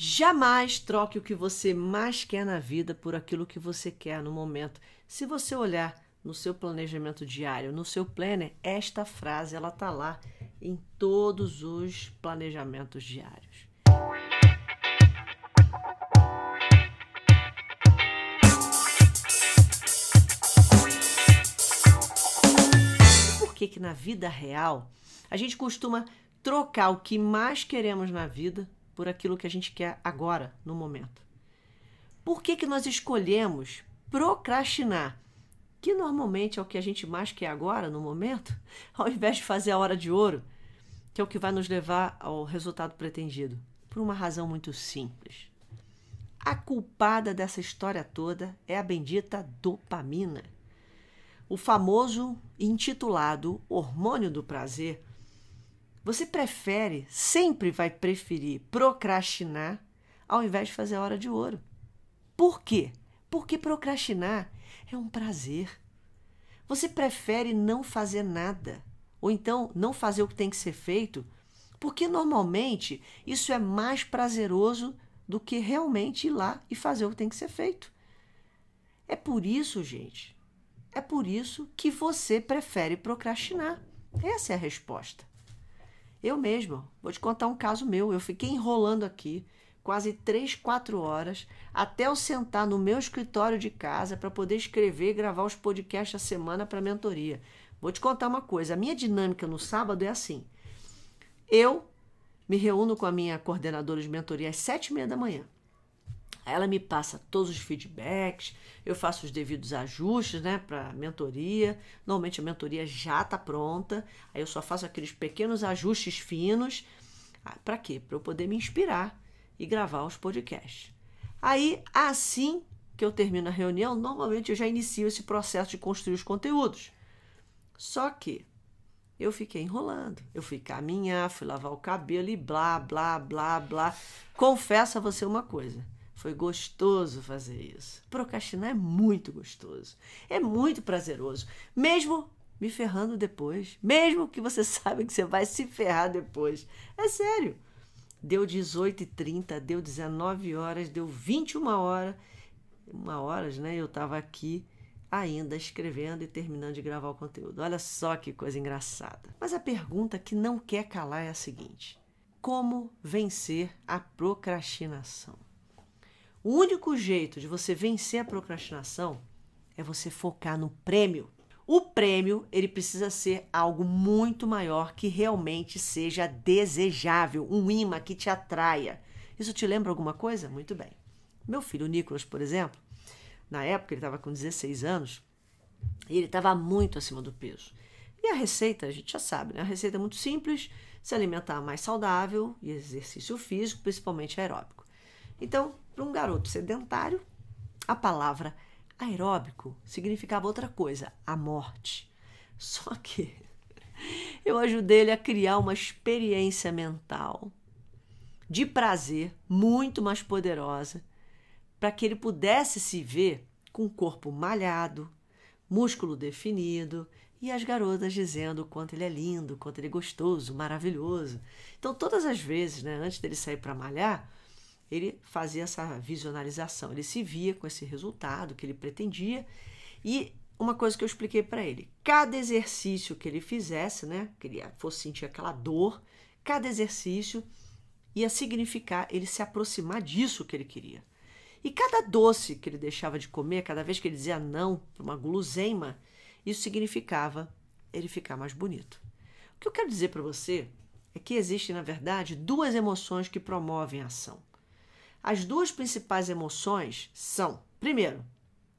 Jamais troque o que você mais quer na vida por aquilo que você quer no momento. Se você olhar no seu planejamento diário, no seu planner, esta frase ela tá lá em todos os planejamentos diários. Por que que na vida real a gente costuma trocar o que mais queremos na vida por aquilo que a gente quer agora, no momento. Por que, que nós escolhemos procrastinar, que normalmente é o que a gente mais quer agora, no momento, ao invés de fazer a hora de ouro, que é o que vai nos levar ao resultado pretendido? Por uma razão muito simples. A culpada dessa história toda é a bendita dopamina. O famoso intitulado hormônio do prazer você prefere, sempre vai preferir procrastinar ao invés de fazer a hora de ouro. Por quê? Porque procrastinar é um prazer. Você prefere não fazer nada, ou então não fazer o que tem que ser feito, porque normalmente isso é mais prazeroso do que realmente ir lá e fazer o que tem que ser feito. É por isso, gente, é por isso que você prefere procrastinar. Essa é a resposta. Eu mesmo, vou te contar um caso meu. Eu fiquei enrolando aqui quase três, quatro horas até eu sentar no meu escritório de casa para poder escrever e gravar os podcasts a semana para mentoria. Vou te contar uma coisa: a minha dinâmica no sábado é assim. Eu me reúno com a minha coordenadora de mentoria às sete e meia da manhã. Ela me passa todos os feedbacks, eu faço os devidos ajustes, né, para mentoria. Normalmente a mentoria já está pronta, aí eu só faço aqueles pequenos ajustes finos. Ah, para quê? Para eu poder me inspirar e gravar os podcasts. Aí, assim que eu termino a reunião, normalmente eu já inicio esse processo de construir os conteúdos. Só que eu fiquei enrolando. Eu fui caminhar, fui lavar o cabelo e blá, blá, blá, blá. Confesso a você uma coisa foi gostoso fazer isso. Procrastinar é muito gostoso. É muito prazeroso. Mesmo me ferrando depois. Mesmo que você sabe que você vai se ferrar depois. É sério. Deu 18h30, deu 19 horas, deu 21 horas. Uma horas, né? Eu estava aqui ainda escrevendo e terminando de gravar o conteúdo. Olha só que coisa engraçada. Mas a pergunta que não quer calar é a seguinte: como vencer a procrastinação? O único jeito de você vencer a procrastinação é você focar no prêmio. O prêmio, ele precisa ser algo muito maior que realmente seja desejável, um imã que te atraia. Isso te lembra alguma coisa? Muito bem. Meu filho Nicolas, por exemplo, na época ele estava com 16 anos e ele estava muito acima do peso. E a receita, a gente já sabe, né? A receita é muito simples: se alimentar mais saudável e exercício físico, principalmente aeróbico. Então, para um garoto sedentário, a palavra aeróbico significava outra coisa, a morte. Só que eu ajudei ele a criar uma experiência mental de prazer muito mais poderosa para que ele pudesse se ver com o corpo malhado, músculo definido e as garotas dizendo o quanto ele é lindo, o quanto ele é gostoso, maravilhoso. Então, todas as vezes, né, antes dele sair para malhar, ele fazia essa visionalização, ele se via com esse resultado que ele pretendia e uma coisa que eu expliquei para ele, cada exercício que ele fizesse, né, que ele fosse sentir aquela dor, cada exercício ia significar ele se aproximar disso que ele queria. E cada doce que ele deixava de comer, cada vez que ele dizia não para uma guloseima, isso significava ele ficar mais bonito. O que eu quero dizer para você é que existem, na verdade, duas emoções que promovem a ação. As duas principais emoções são, primeiro,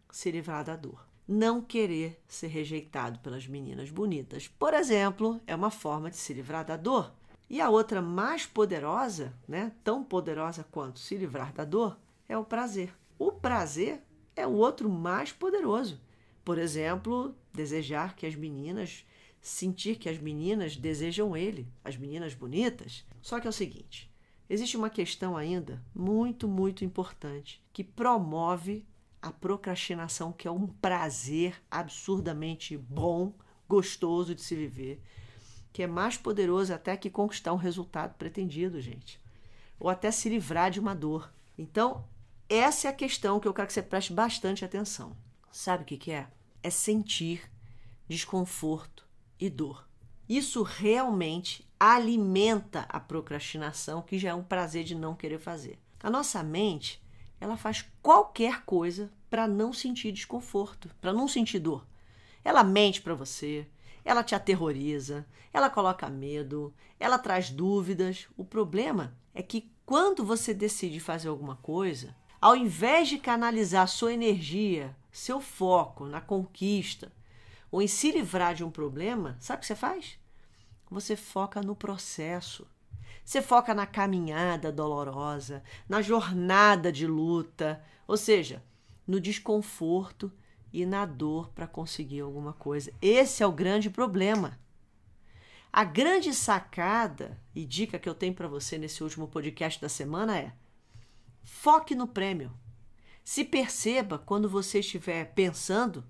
se livrar da dor. Não querer ser rejeitado pelas meninas bonitas, por exemplo, é uma forma de se livrar da dor. E a outra mais poderosa, né, tão poderosa quanto se livrar da dor, é o prazer. O prazer é o outro mais poderoso. Por exemplo, desejar que as meninas, sentir que as meninas desejam ele, as meninas bonitas. Só que é o seguinte: Existe uma questão ainda muito, muito importante que promove a procrastinação, que é um prazer absurdamente bom, gostoso de se viver, que é mais poderoso até que conquistar um resultado pretendido, gente. ou até se livrar de uma dor. Então, essa é a questão que eu quero que você preste bastante atenção. Sabe o que, que é? É sentir desconforto e dor. Isso realmente alimenta a procrastinação, que já é um prazer de não querer fazer. A nossa mente, ela faz qualquer coisa para não sentir desconforto, para não sentir dor. Ela mente para você, ela te aterroriza, ela coloca medo, ela traz dúvidas. O problema é que quando você decide fazer alguma coisa, ao invés de canalizar sua energia, seu foco na conquista ou em se livrar de um problema, sabe o que você faz? Você foca no processo. Você foca na caminhada dolorosa, na jornada de luta, ou seja, no desconforto e na dor para conseguir alguma coisa. Esse é o grande problema. A grande sacada e dica que eu tenho para você nesse último podcast da semana é: foque no prêmio. Se perceba quando você estiver pensando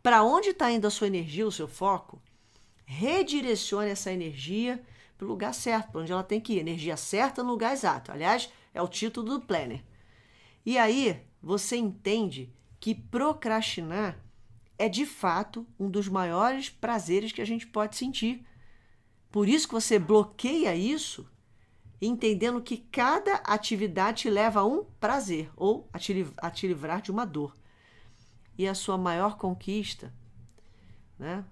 para onde está indo a sua energia, o seu foco, redirecione essa energia para o lugar certo, para onde ela tem que ir. Energia certa no lugar exato. Aliás, é o título do planner. E aí você entende que procrastinar é de fato um dos maiores prazeres que a gente pode sentir. Por isso que você bloqueia isso, entendendo que cada atividade te leva a um prazer ou a te, a te livrar de uma dor. E a sua maior conquista, né,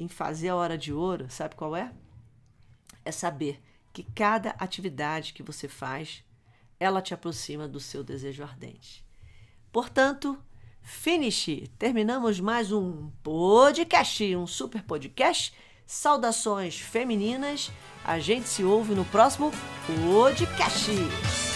em fazer a hora de ouro, sabe qual é? É saber que cada atividade que você faz, ela te aproxima do seu desejo ardente. Portanto, finish, terminamos mais um podcast, um super podcast. Saudações femininas. A gente se ouve no próximo podcast.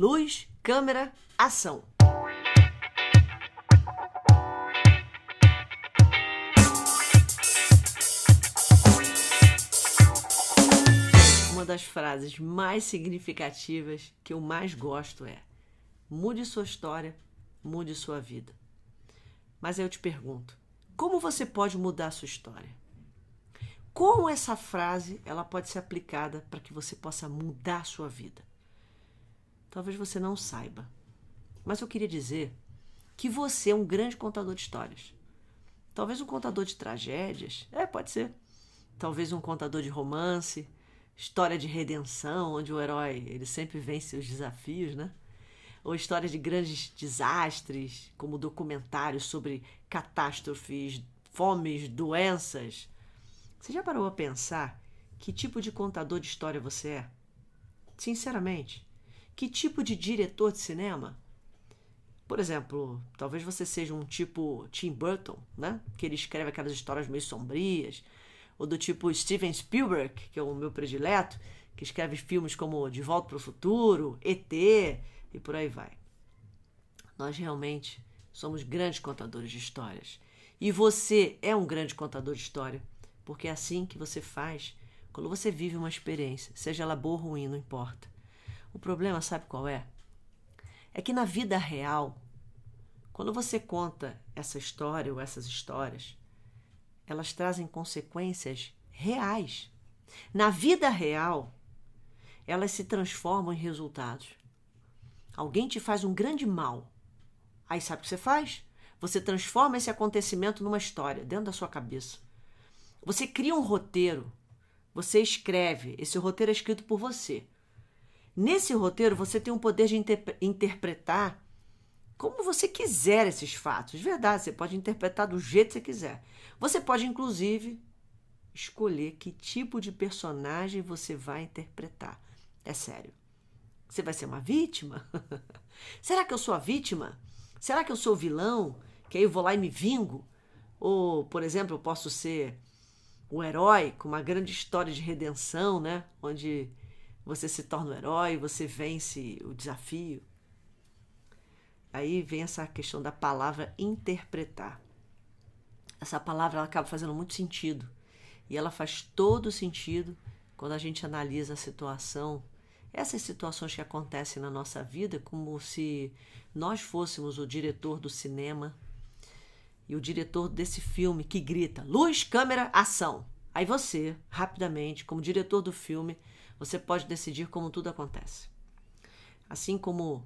Luz, câmera, ação. Uma das frases mais significativas que eu mais gosto é: mude sua história, mude sua vida. Mas eu te pergunto, como você pode mudar sua história? Como essa frase ela pode ser aplicada para que você possa mudar sua vida? Talvez você não saiba. Mas eu queria dizer que você é um grande contador de histórias. Talvez um contador de tragédias. É, pode ser. Talvez um contador de romance, história de redenção, onde o herói ele sempre vence os desafios, né? Ou história de grandes desastres, como documentários sobre catástrofes, fomes, doenças. Você já parou a pensar que tipo de contador de história você é? Sinceramente, que tipo de diretor de cinema? Por exemplo, talvez você seja um tipo Tim Burton, né? Que ele escreve aquelas histórias meio sombrias, ou do tipo Steven Spielberg, que é o meu predileto, que escreve filmes como De Volta para o Futuro, ET e por aí vai. Nós realmente somos grandes contadores de histórias. E você é um grande contador de história, porque é assim que você faz quando você vive uma experiência, seja ela boa ou ruim, não importa. O problema, sabe qual é? É que na vida real, quando você conta essa história ou essas histórias, elas trazem consequências reais. Na vida real, elas se transformam em resultados. Alguém te faz um grande mal. Aí sabe o que você faz? Você transforma esse acontecimento numa história dentro da sua cabeça. Você cria um roteiro. Você escreve. Esse roteiro é escrito por você. Nesse roteiro, você tem o poder de inter interpretar como você quiser esses fatos. De verdade, você pode interpretar do jeito que você quiser. Você pode, inclusive, escolher que tipo de personagem você vai interpretar. É sério. Você vai ser uma vítima? Será que eu sou a vítima? Será que eu sou o vilão? Que aí eu vou lá e me vingo? Ou, por exemplo, eu posso ser o herói com uma grande história de redenção, né? Onde você se torna um herói, você vence o desafio. Aí vem essa questão da palavra interpretar. Essa palavra ela acaba fazendo muito sentido. E ela faz todo sentido quando a gente analisa a situação essas situações que acontecem na nossa vida, como se nós fôssemos o diretor do cinema e o diretor desse filme que grita: luz, câmera, ação. Aí você, rapidamente, como diretor do filme, você pode decidir como tudo acontece. Assim como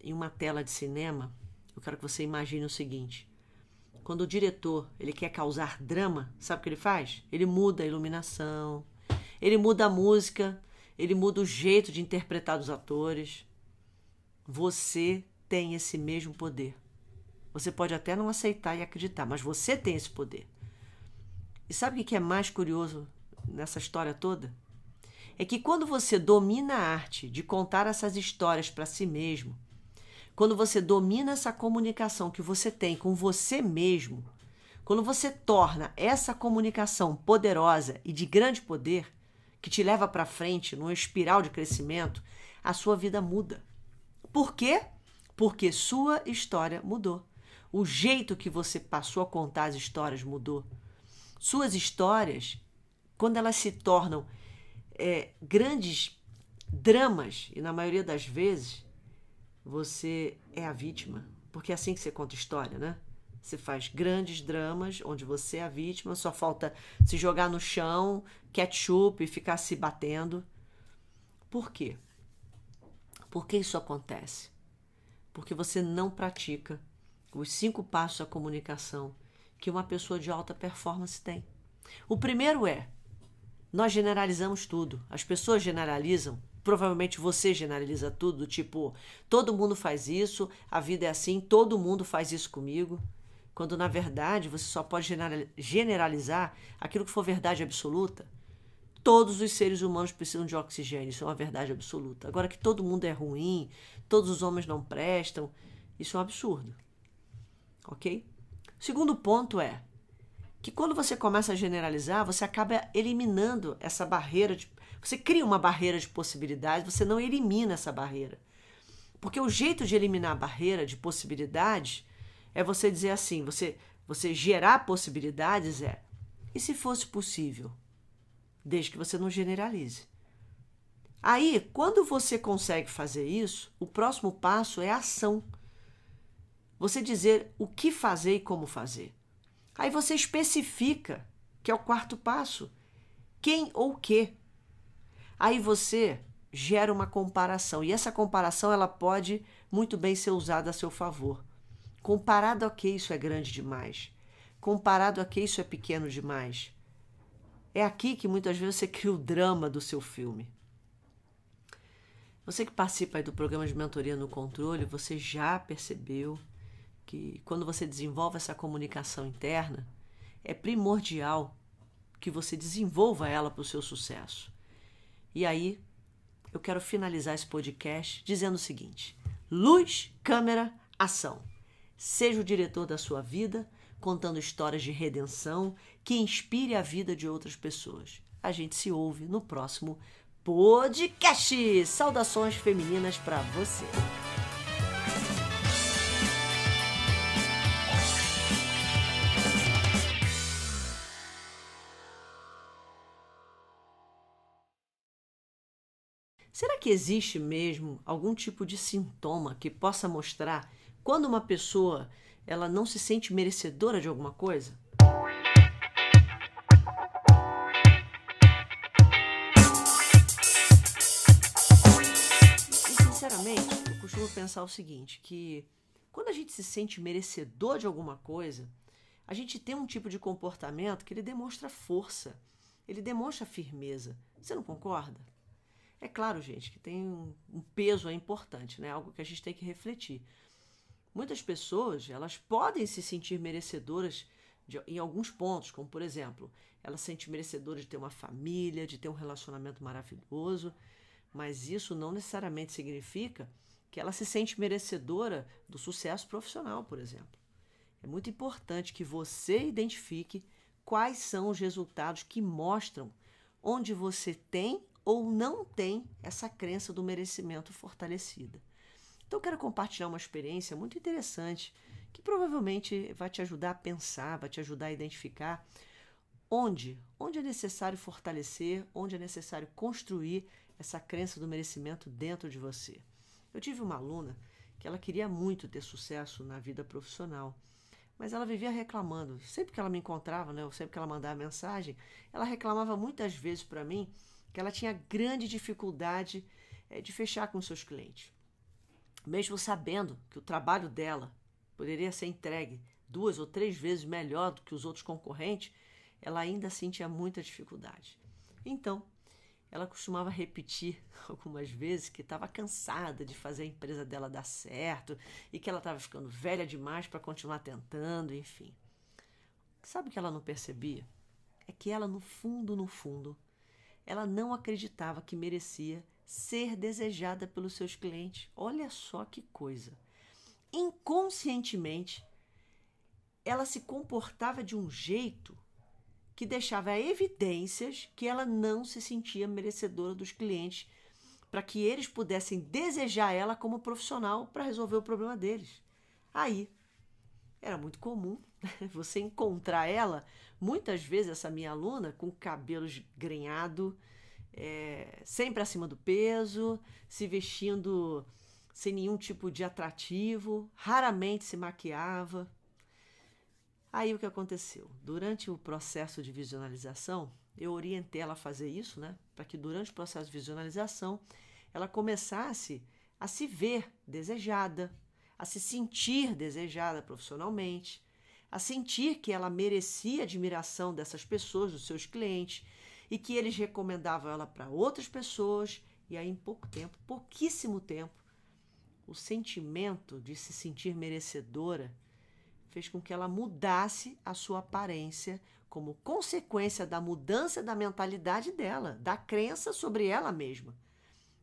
em uma tela de cinema, eu quero que você imagine o seguinte: quando o diretor ele quer causar drama, sabe o que ele faz? Ele muda a iluminação, ele muda a música, ele muda o jeito de interpretar os atores. Você tem esse mesmo poder. Você pode até não aceitar e acreditar, mas você tem esse poder. E sabe o que é mais curioso nessa história toda? É que quando você domina a arte de contar essas histórias para si mesmo, quando você domina essa comunicação que você tem com você mesmo, quando você torna essa comunicação poderosa e de grande poder, que te leva para frente numa espiral de crescimento, a sua vida muda. Por quê? Porque sua história mudou. O jeito que você passou a contar as histórias mudou. Suas histórias, quando elas se tornam é, grandes dramas, e na maioria das vezes você é a vítima, porque é assim que você conta história, né? Você faz grandes dramas onde você é a vítima, só falta se jogar no chão, ketchup e ficar se batendo. Por quê? Por que isso acontece? Porque você não pratica os cinco passos da comunicação que uma pessoa de alta performance tem. O primeiro é: nós generalizamos tudo. As pessoas generalizam provavelmente você generaliza tudo, tipo, todo mundo faz isso, a vida é assim, todo mundo faz isso comigo. Quando na verdade você só pode generalizar aquilo que for verdade absoluta. Todos os seres humanos precisam de oxigênio, isso é uma verdade absoluta. Agora que todo mundo é ruim, todos os homens não prestam, isso é um absurdo. Ok? Segundo ponto é que quando você começa a generalizar, você acaba eliminando essa barreira de você cria uma barreira de possibilidades, você não elimina essa barreira. Porque o jeito de eliminar a barreira de possibilidades é você dizer assim, você você gerar possibilidades é e se fosse possível, desde que você não generalize. Aí, quando você consegue fazer isso, o próximo passo é ação. Você dizer o que fazer e como fazer. Aí você especifica, que é o quarto passo, quem ou que. Aí você gera uma comparação e essa comparação ela pode muito bem ser usada a seu favor. Comparado a que isso é grande demais, comparado a que isso é pequeno demais. É aqui que muitas vezes você cria o drama do seu filme. Você que participa do programa de mentoria no controle, você já percebeu que quando você desenvolve essa comunicação interna, é primordial que você desenvolva ela para o seu sucesso. E aí, eu quero finalizar esse podcast dizendo o seguinte: luz, câmera, ação. Seja o diretor da sua vida, contando histórias de redenção que inspire a vida de outras pessoas. A gente se ouve no próximo podcast. Saudações femininas para você. Que existe mesmo algum tipo de sintoma que possa mostrar quando uma pessoa ela não se sente merecedora de alguma coisa? E, sinceramente, eu costumo pensar o seguinte, que quando a gente se sente merecedor de alguma coisa, a gente tem um tipo de comportamento que ele demonstra força, ele demonstra firmeza. Você não concorda? É claro, gente, que tem um, peso é importante, né? Algo que a gente tem que refletir. Muitas pessoas, elas podem se sentir merecedoras de, em alguns pontos, como por exemplo, ela se sente merecedora de ter uma família, de ter um relacionamento maravilhoso, mas isso não necessariamente significa que ela se sente merecedora do sucesso profissional, por exemplo. É muito importante que você identifique quais são os resultados que mostram onde você tem ou não tem essa crença do merecimento fortalecida. Então, quero compartilhar uma experiência muito interessante que provavelmente vai te ajudar a pensar, vai te ajudar a identificar onde? Onde é necessário fortalecer, onde é necessário construir essa crença do merecimento dentro de você. Eu tive uma aluna que ela queria muito ter sucesso na vida profissional, mas ela vivia reclamando. Sempre que ela me encontrava, né, ou sempre que ela mandava mensagem, ela reclamava muitas vezes para mim que ela tinha grande dificuldade é, de fechar com seus clientes. Mesmo sabendo que o trabalho dela poderia ser entregue duas ou três vezes melhor do que os outros concorrentes, ela ainda sentia muita dificuldade. Então, ela costumava repetir algumas vezes que estava cansada de fazer a empresa dela dar certo e que ela estava ficando velha demais para continuar tentando, enfim. Sabe o que ela não percebia? É que ela, no fundo, no fundo, ela não acreditava que merecia ser desejada pelos seus clientes. Olha só que coisa. Inconscientemente, ela se comportava de um jeito que deixava evidências que ela não se sentia merecedora dos clientes para que eles pudessem desejar ela como profissional para resolver o problema deles. Aí era muito comum né, você encontrar ela, muitas vezes essa minha aluna, com cabelos grenhado, é, sempre acima do peso, se vestindo sem nenhum tipo de atrativo, raramente se maquiava, Aí o que aconteceu? Durante o processo de visualização, eu orientei ela a fazer isso, né? Para que durante o processo de visualização ela começasse a se ver desejada, a se sentir desejada profissionalmente, a sentir que ela merecia admiração dessas pessoas, dos seus clientes, e que eles recomendavam ela para outras pessoas, e aí em pouco tempo, pouquíssimo tempo, o sentimento de se sentir merecedora fez com que ela mudasse a sua aparência como consequência da mudança da mentalidade dela, da crença sobre ela mesma.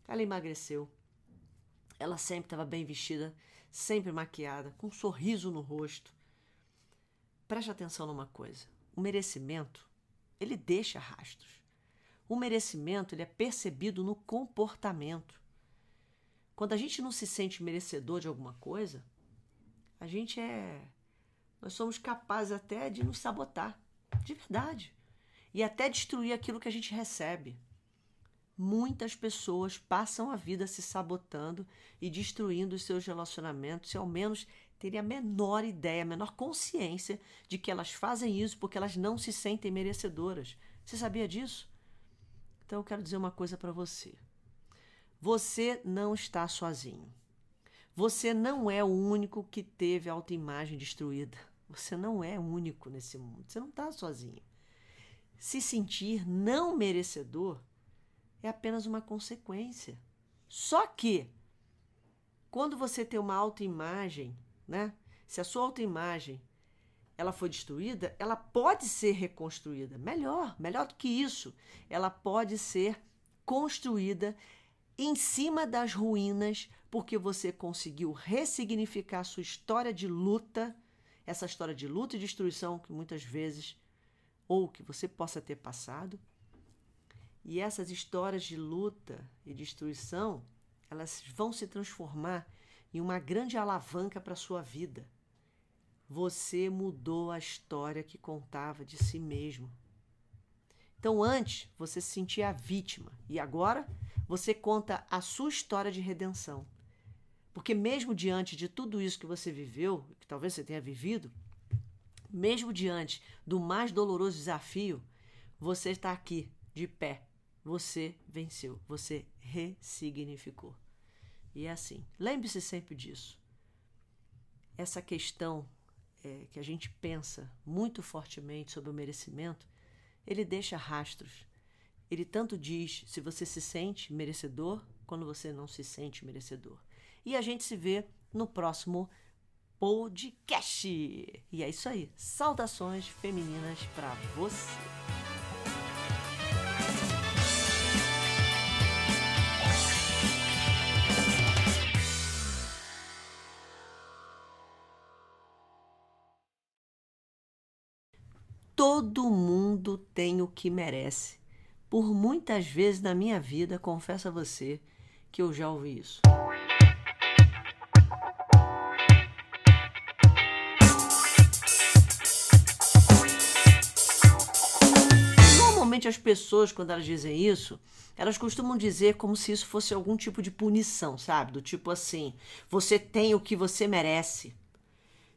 Ela emagreceu. Ela sempre estava bem vestida, sempre maquiada, com um sorriso no rosto. Preste atenção numa coisa: o merecimento, ele deixa rastros. O merecimento, ele é percebido no comportamento. Quando a gente não se sente merecedor de alguma coisa, a gente é nós somos capazes até de nos sabotar, de verdade, e até destruir aquilo que a gente recebe. Muitas pessoas passam a vida se sabotando e destruindo os seus relacionamentos, se ao menos terem a menor ideia, a menor consciência de que elas fazem isso porque elas não se sentem merecedoras. Você sabia disso? Então eu quero dizer uma coisa para você. Você não está sozinho. Você não é o único que teve a autoimagem destruída. Você não é único nesse mundo. Você não está sozinho. Se sentir não merecedor é apenas uma consequência. Só que, quando você tem uma autoimagem, né? Se a sua autoimagem ela foi destruída, ela pode ser reconstruída. Melhor, melhor do que isso. Ela pode ser construída em cima das ruínas, porque você conseguiu ressignificar sua história de luta essa história de luta e destruição que muitas vezes, ou que você possa ter passado. E essas histórias de luta e destruição, elas vão se transformar em uma grande alavanca para a sua vida. Você mudou a história que contava de si mesmo. Então, antes você se sentia a vítima e agora você conta a sua história de redenção. Porque, mesmo diante de tudo isso que você viveu, que talvez você tenha vivido, mesmo diante do mais doloroso desafio, você está aqui, de pé. Você venceu, você ressignificou. E é assim. Lembre-se sempre disso. Essa questão é, que a gente pensa muito fortemente sobre o merecimento, ele deixa rastros. Ele tanto diz se você se sente merecedor, quando você não se sente merecedor. E a gente se vê no próximo podcast. E é isso aí. Saudações femininas para você. Todo mundo tem o que merece. Por muitas vezes na minha vida, confesso a você que eu já ouvi isso. Geralmente as pessoas, quando elas dizem isso, elas costumam dizer como se isso fosse algum tipo de punição, sabe? Do tipo assim, você tem o que você merece.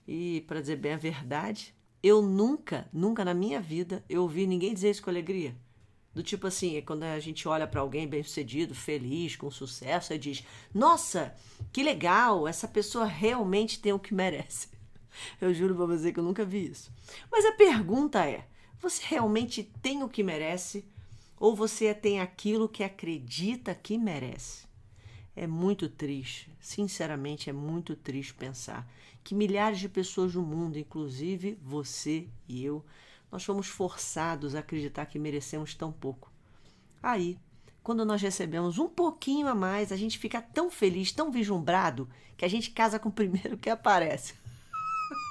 E, para dizer bem a verdade, eu nunca, nunca na minha vida, eu ouvi ninguém dizer isso com alegria. Do tipo assim, é quando a gente olha para alguém bem sucedido, feliz, com sucesso, e diz: Nossa, que legal, essa pessoa realmente tem o que merece. Eu juro para você que eu nunca vi isso. Mas a pergunta é: você realmente tem o que merece? Ou você tem aquilo que acredita que merece? É muito triste, sinceramente, é muito triste pensar que milhares de pessoas no mundo, inclusive você e eu, nós fomos forçados a acreditar que merecemos tão pouco. Aí, quando nós recebemos um pouquinho a mais, a gente fica tão feliz, tão vislumbrado, que a gente casa com o primeiro que aparece.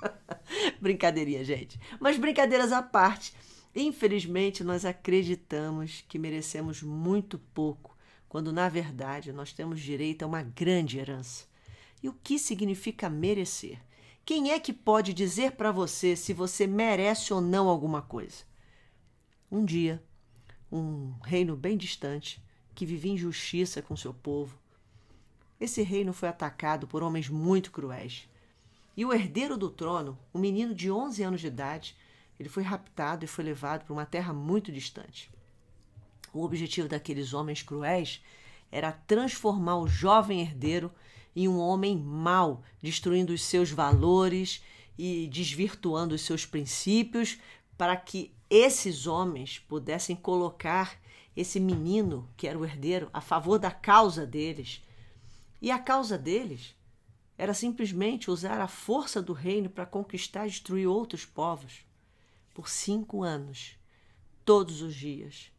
Brincadeirinha, gente. Mas brincadeiras à parte, infelizmente nós acreditamos que merecemos muito pouco, quando na verdade nós temos direito a uma grande herança. E o que significa merecer? Quem é que pode dizer para você se você merece ou não alguma coisa? Um dia, um reino bem distante, que vivia injustiça com seu povo, esse reino foi atacado por homens muito cruéis. E o herdeiro do trono, um menino de 11 anos de idade, ele foi raptado e foi levado para uma terra muito distante. O objetivo daqueles homens cruéis era transformar o jovem herdeiro em um homem mau, destruindo os seus valores e desvirtuando os seus princípios, para que esses homens pudessem colocar esse menino, que era o herdeiro, a favor da causa deles. E a causa deles era simplesmente usar a força do reino para conquistar e destruir outros povos. Por cinco anos, todos os dias,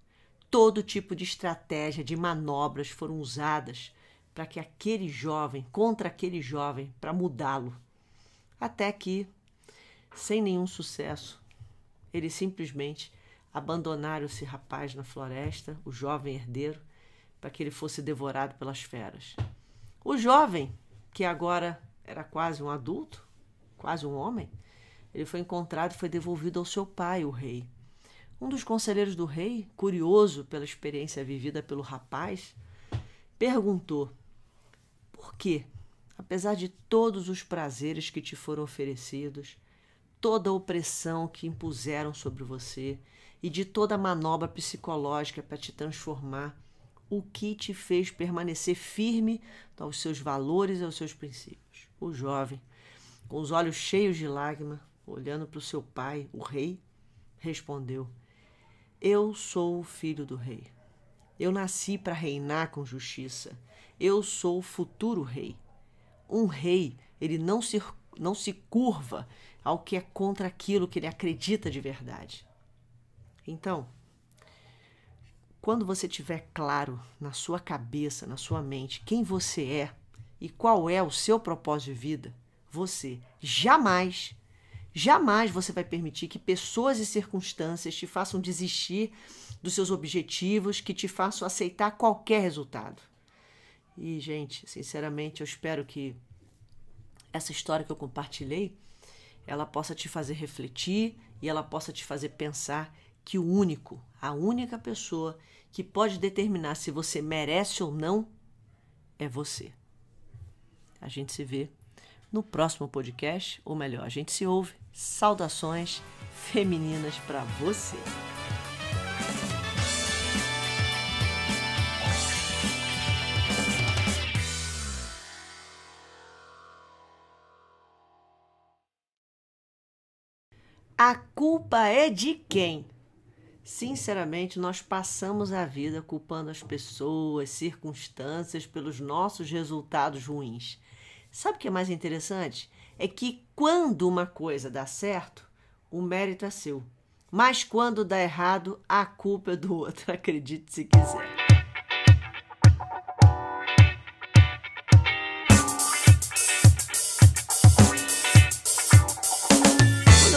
todo tipo de estratégia, de manobras foram usadas para que aquele jovem, contra aquele jovem, para mudá-lo. Até que, sem nenhum sucesso, eles simplesmente abandonaram esse rapaz na floresta, o jovem herdeiro, para que ele fosse devorado pelas feras. O jovem, que agora era quase um adulto, quase um homem, ele foi encontrado e foi devolvido ao seu pai, o rei. Um dos conselheiros do rei, curioso pela experiência vivida pelo rapaz, perguntou por quê? Apesar de todos os prazeres que te foram oferecidos, toda a opressão que impuseram sobre você e de toda a manobra psicológica para te transformar, o que te fez permanecer firme aos seus valores e aos seus princípios? O jovem, com os olhos cheios de lágrima, olhando para o seu pai, o rei, respondeu: Eu sou o filho do rei. Eu nasci para reinar com justiça eu sou o futuro rei. Um rei, ele não se, não se curva ao que é contra aquilo que ele acredita de verdade. Então, quando você tiver claro na sua cabeça, na sua mente, quem você é e qual é o seu propósito de vida, você jamais, jamais você vai permitir que pessoas e circunstâncias te façam desistir dos seus objetivos, que te façam aceitar qualquer resultado. E, gente, sinceramente, eu espero que essa história que eu compartilhei, ela possa te fazer refletir e ela possa te fazer pensar que o único, a única pessoa que pode determinar se você merece ou não é você. A gente se vê no próximo podcast, ou melhor, a gente se ouve. Saudações femininas para você. A culpa é de quem? Sinceramente, nós passamos a vida culpando as pessoas, circunstâncias pelos nossos resultados ruins. Sabe o que é mais interessante? É que quando uma coisa dá certo, o mérito é seu. Mas quando dá errado, a culpa é do outro, acredite se quiser.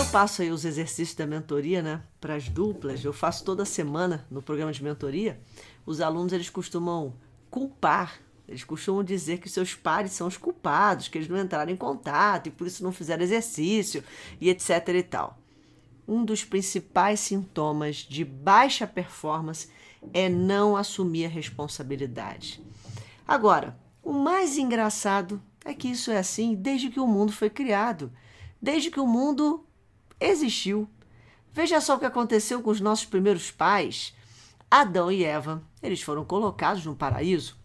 faço aí os exercícios da mentoria, né, para as duplas, eu faço toda semana no programa de mentoria. Os alunos eles costumam culpar, eles costumam dizer que seus pares são os culpados, que eles não entraram em contato e por isso não fizeram exercício e etc e tal. um dos principais sintomas de baixa performance é não assumir a responsabilidade. Agora, o mais engraçado é que isso é assim desde que o mundo foi criado, desde que o mundo existiu. Veja só o que aconteceu com os nossos primeiros pais, Adão e Eva. Eles foram colocados no paraíso.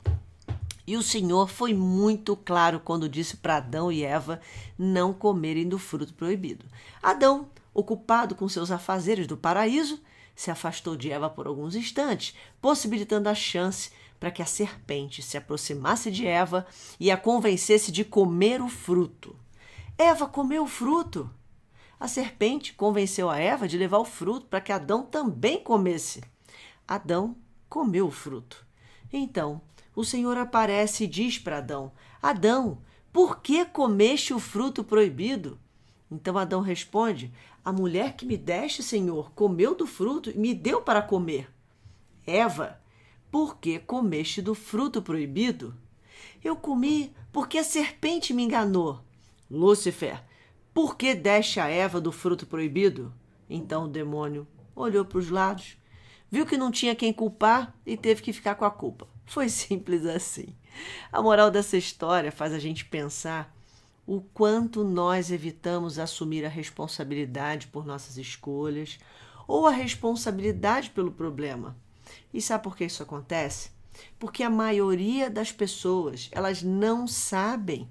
E o Senhor foi muito claro quando disse para Adão e Eva não comerem do fruto proibido. Adão, ocupado com seus afazeres do paraíso, se afastou de Eva por alguns instantes, possibilitando a chance para que a serpente se aproximasse de Eva e a convencesse de comer o fruto. Eva comeu o fruto. A serpente convenceu a Eva de levar o fruto para que Adão também comesse. Adão comeu o fruto. Então, o Senhor aparece e diz para Adão: Adão, por que comeste o fruto proibido? Então Adão responde: A mulher que me deste, Senhor, comeu do fruto e me deu para comer. Eva, por que comeste do fruto proibido? Eu comi porque a serpente me enganou. Lúcifer, por que deste a Eva do fruto proibido? Então o demônio olhou para os lados, viu que não tinha quem culpar e teve que ficar com a culpa. Foi simples assim. A moral dessa história faz a gente pensar o quanto nós evitamos assumir a responsabilidade por nossas escolhas ou a responsabilidade pelo problema. E sabe por que isso acontece? Porque a maioria das pessoas, elas não sabem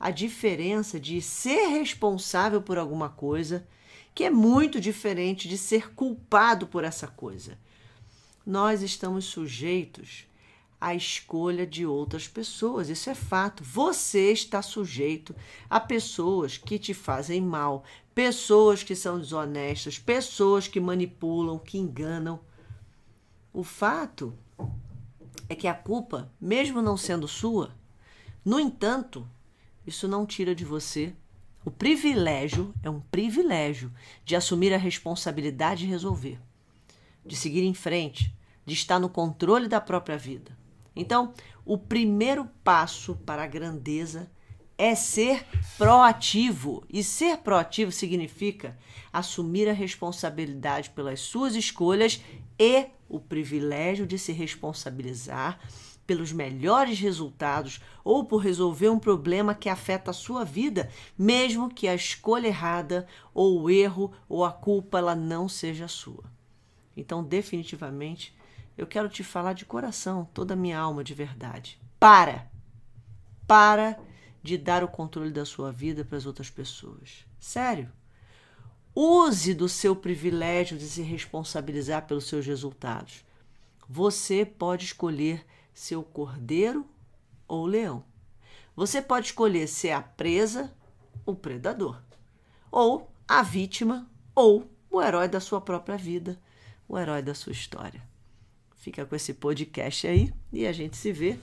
a diferença de ser responsável por alguma coisa, que é muito diferente de ser culpado por essa coisa. Nós estamos sujeitos a escolha de outras pessoas. Isso é fato. Você está sujeito a pessoas que te fazem mal, pessoas que são desonestas, pessoas que manipulam, que enganam. O fato é que a culpa, mesmo não sendo sua, no entanto, isso não tira de você o privilégio, é um privilégio, de assumir a responsabilidade e resolver, de seguir em frente, de estar no controle da própria vida. Então, o primeiro passo para a grandeza é ser proativo. E ser proativo significa assumir a responsabilidade pelas suas escolhas e o privilégio de se responsabilizar pelos melhores resultados ou por resolver um problema que afeta a sua vida, mesmo que a escolha errada ou o erro ou a culpa ela não seja sua. Então, definitivamente, eu quero te falar de coração, toda a minha alma de verdade. Para! Para de dar o controle da sua vida para as outras pessoas. Sério. Use do seu privilégio de se responsabilizar pelos seus resultados. Você pode escolher ser o cordeiro ou leão. Você pode escolher ser a presa o predador, ou a vítima ou o herói da sua própria vida, o herói da sua história. Fica com esse podcast aí e a gente se vê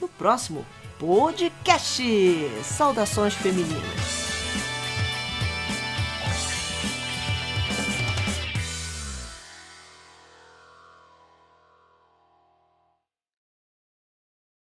no próximo podcast. Saudações femininas.